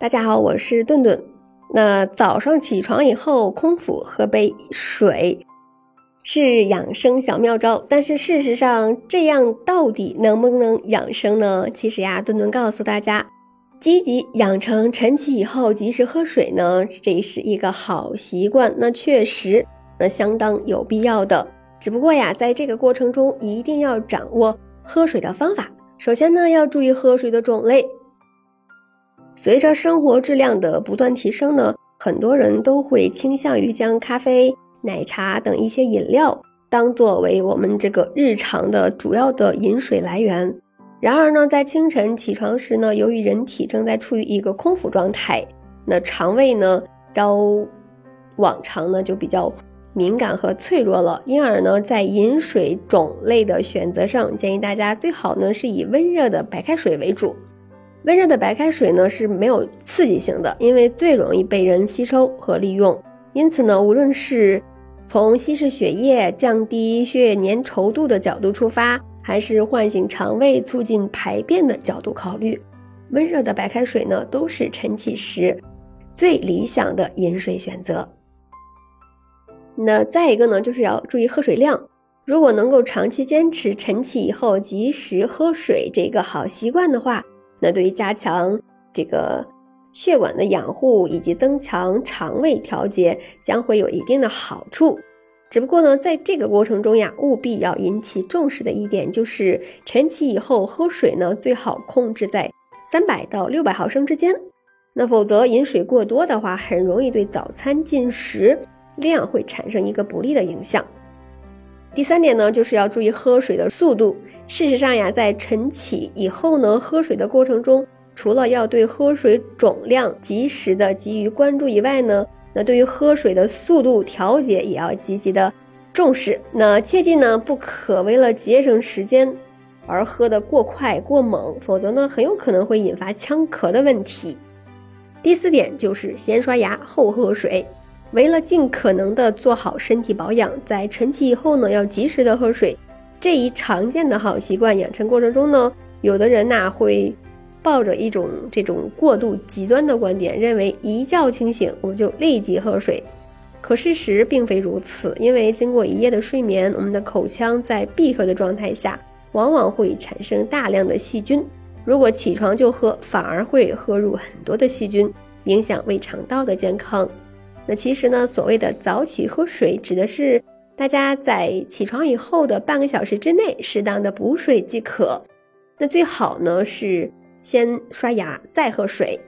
大家好，我是顿顿。那早上起床以后空腹喝杯水是养生小妙招，但是事实上这样到底能不能养生呢？其实呀，顿顿告诉大家，积极养成晨起以后及时喝水呢，这是一个好习惯。那确实，那相当有必要的。只不过呀，在这个过程中一定要掌握喝水的方法。首先呢，要注意喝水的种类。随着生活质量的不断提升呢，很多人都会倾向于将咖啡、奶茶等一些饮料当作为我们这个日常的主要的饮水来源。然而呢，在清晨起床时呢，由于人体正在处于一个空腹状态，那肠胃呢较往常呢就比较敏感和脆弱了，因而呢，在饮水种类的选择上，建议大家最好呢是以温热的白开水为主。温热的白开水呢是没有刺激性的，因为最容易被人吸收和利用。因此呢，无论是从稀释血液、降低血液粘稠度的角度出发，还是唤醒肠胃、促进排便的角度考虑，温热的白开水呢都是晨起时最理想的饮水选择。那再一个呢，就是要注意喝水量。如果能够长期坚持晨起以后及时喝水这个好习惯的话，那对于加强这个血管的养护以及增强肠胃调节将会有一定的好处。只不过呢，在这个过程中呀，务必要引起重视的一点就是，晨起以后喝水呢，最好控制在三百到六百毫升之间。那否则饮水过多的话，很容易对早餐进食量会产生一个不利的影响。第三点呢，就是要注意喝水的速度。事实上呀，在晨起以后呢，喝水的过程中，除了要对喝水总量及时的给予关注以外呢，那对于喝水的速度调节也要积极的重视。那切记呢，不可为了节省时间而喝得过快过猛，否则呢，很有可能会引发呛咳的问题。第四点就是先刷牙后喝水。为了尽可能的做好身体保养，在晨起以后呢，要及时的喝水。这一常见的好习惯养成过程中呢，有的人呐会抱着一种这种过度极端的观点，认为一觉清醒我就立即喝水。可事实并非如此，因为经过一夜的睡眠，我们的口腔在闭合的状态下，往往会产生大量的细菌。如果起床就喝，反而会喝入很多的细菌，影响胃肠道的健康。那其实呢，所谓的早起喝水，指的是大家在起床以后的半个小时之内，适当的补水即可。那最好呢是先刷牙再喝水。